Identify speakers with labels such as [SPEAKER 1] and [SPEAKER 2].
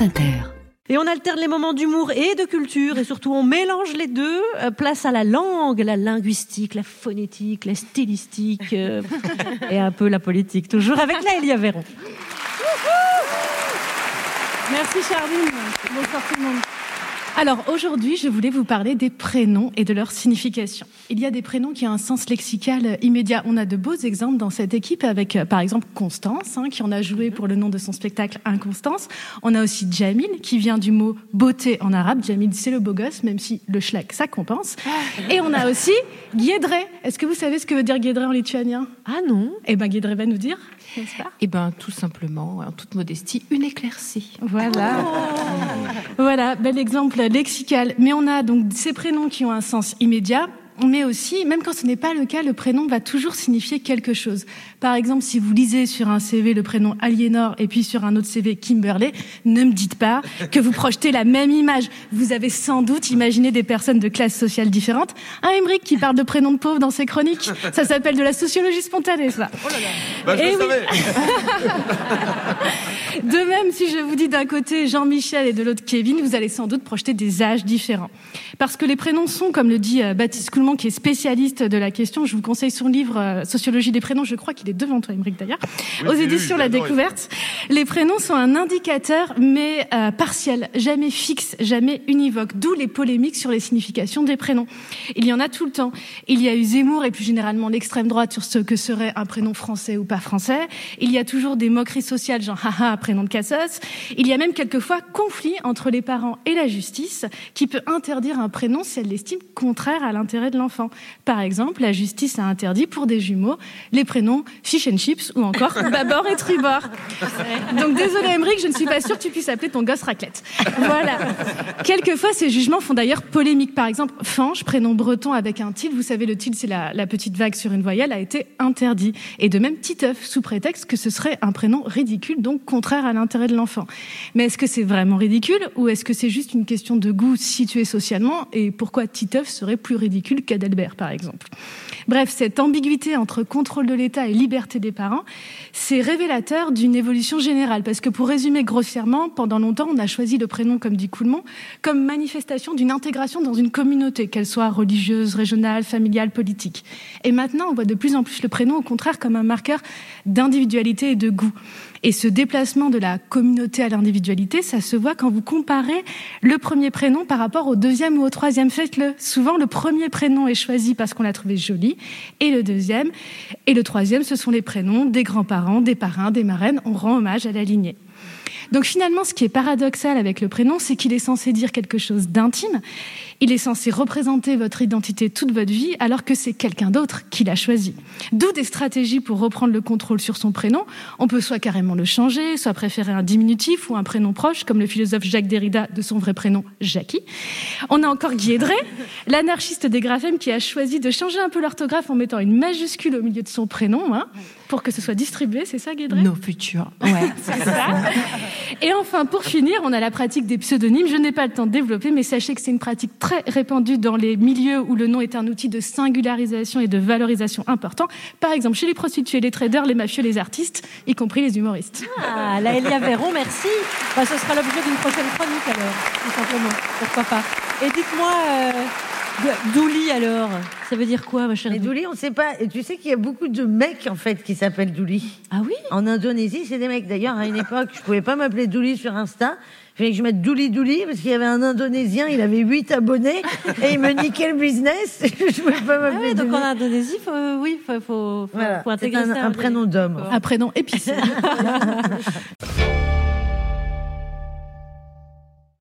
[SPEAKER 1] France Inter.
[SPEAKER 2] Et on alterne les moments d'humour et de culture, et surtout on mélange les deux. Euh, place à la langue, la linguistique, la phonétique, la stylistique, euh, et un peu la politique. Toujours avec la Elia Véron.
[SPEAKER 3] Merci Charline. Bonsoir tout le monde. Alors aujourd'hui, je voulais vous parler des prénoms et de leur signification. Il y a des prénoms qui ont un sens lexical immédiat. On a de beaux exemples dans cette équipe avec, euh, par exemple, Constance, hein, qui en a joué pour le nom de son spectacle Inconstance. On a aussi Jamil, qui vient du mot beauté en arabe. Jamil, c'est le beau gosse, même si le schlag, ça compense. Et on a aussi Guédré. Est-ce que vous savez ce que veut dire Guédré en lituanien?
[SPEAKER 2] Ah non
[SPEAKER 3] Eh ben, Guédré va nous dire, n'est-ce pas?
[SPEAKER 4] Eh ben, tout simplement, en toute modestie, une éclaircie.
[SPEAKER 3] Voilà. Voilà, bel exemple lexical. Mais on a donc ces prénoms qui ont un sens immédiat, mais aussi, même quand ce n'est pas le cas, le prénom va toujours signifier quelque chose. Par exemple, si vous lisez sur un CV le prénom Aliénor et puis sur un autre CV Kimberley, ne me dites pas que vous projetez la même image. Vous avez sans doute imaginé des personnes de classes sociales différentes. Un Emmerich qui parle de prénoms de pauvres dans ses chroniques, ça s'appelle de la sociologie spontanée, ça.
[SPEAKER 5] Bah, je
[SPEAKER 3] Eh
[SPEAKER 5] le
[SPEAKER 3] oui.
[SPEAKER 5] savais.
[SPEAKER 3] De même, si je vous dis d'un côté Jean-Michel et de l'autre Kevin, vous allez sans doute projeter des âges différents. Parce que les prénoms sont, comme le dit euh, Baptiste Coulmont, qui est spécialiste de la question, je vous conseille son livre euh, Sociologie des prénoms, je crois qu'il est devant toi, Émeric d'ailleurs,
[SPEAKER 5] Oui,
[SPEAKER 3] aux éditions La. Découverte. Les prénoms sont un indicateur, mais euh, partiel, jamais fixe, jamais univoque, d'où les polémiques sur les significations des prénoms. Il y en a tout le temps. Il y a eu Zemmour et plus généralement l'extrême droite sur ce que serait un prénom français ou pas français. Il y a toujours des moqueries sociales, genre haha, prénom de cassos. Il y a même quelquefois conflit entre les parents et la justice qui peut interdire un prénom si elle l'estime contraire à l'intérêt de l'enfant. Par exemple, la justice a interdit pour des jumeaux les prénoms fish and chips ou encore babord et tribord. Donc désolé Emmerich, je ne suis pas sûre que tu puisses appeler ton gosse raclette. Voilà. Quelquefois, ces jugements font d'ailleurs polémique. Par exemple, Fange, prénom breton avec un tilde, vous savez, le tilde, c'est la, la petite vague sur une voyelle, a été interdit. Et de même, Titeuf, sous prétexte que ce serait un prénom ridicule, donc contraire à l'intérêt de l'enfant. Mais est-ce que c'est vraiment ridicule ou est-ce que c'est juste une question de goût situé socialement et pourquoi Titeuf serait plus ridicule qu'Adelbert, par exemple? Bref, cette ambiguïté entre contrôle de l'État et liberté des parents, c'est révélateur d'une évolution générale. Parce que pour résumer grossièrement, pendant longtemps, on a choisi le prénom, comme dit Coulmont, comme manifestation d'une intégration dans une communauté, qu'elle soit religieuse, régionale, familiale, politique. Et maintenant, on voit de plus en plus le prénom, au contraire, comme un marqueur d'individualité et de goût. Et ce déplacement de la communauté à l'individualité, ça se voit quand vous comparez le premier prénom par rapport au deuxième ou au troisième. Faites-le. Souvent, le premier prénom est choisi parce qu'on l'a trouvé joli, et le deuxième et le troisième, ce sont les prénoms des grands-parents, des parrains, des marraines. On rend hommage à la lignée. Donc finalement, ce qui est paradoxal avec le prénom, c'est qu'il est censé dire quelque chose d'intime. Il est censé représenter votre identité toute votre vie, alors que c'est quelqu'un d'autre qui l'a choisi. D'où des stratégies pour reprendre le contrôle sur son prénom. On peut soit carrément le changer, soit préférer un diminutif ou un prénom proche, comme le philosophe Jacques Derrida de son vrai prénom Jackie. On a encore Guédré, l'anarchiste des graphèmes qui a choisi de changer un peu l'orthographe en mettant une majuscule au milieu de son prénom, hein, pour que ce soit distribué. C'est ça, Guédré?
[SPEAKER 4] Nos futurs. Ouais.
[SPEAKER 3] c'est ça. Et enfin, pour finir, on a la pratique des pseudonymes. Je n'ai pas le temps de développer, mais sachez que c'est une pratique très répandue dans les milieux où le nom est un outil de singularisation et de valorisation important. Par exemple, chez les prostituées, les traders, les mafieux, les artistes, y compris les humoristes.
[SPEAKER 2] Ah, la Elia Véron, merci. Bah, ce sera l'objet d'une prochaine chronique alors, tout simplement. Pourquoi pas. Et dites-moi, euh, Douli alors, ça veut dire quoi, ma chère
[SPEAKER 6] Mais Douli, on sait pas. Et tu sais qu'il y a beaucoup de mecs en fait qui s'appellent Douli.
[SPEAKER 2] Ah oui?
[SPEAKER 6] En Indonésie, c'est des mecs. D'ailleurs, à une époque, je pouvais pas m'appeler Douli sur Insta. Il fallait que je mette Douli Douli parce qu'il y avait un Indonésien, il avait 8 abonnés et il me niquait le business. je pouvais pas
[SPEAKER 2] Ah
[SPEAKER 6] m'appeler
[SPEAKER 2] donc
[SPEAKER 6] Douli.
[SPEAKER 2] en Indonésie, faut, oui, faut, faut, faut,
[SPEAKER 6] Voilà,
[SPEAKER 2] faut
[SPEAKER 6] c'est
[SPEAKER 2] intégrer
[SPEAKER 6] un,
[SPEAKER 2] ça.
[SPEAKER 6] un prénom d'homme.
[SPEAKER 3] Un prénom épicé.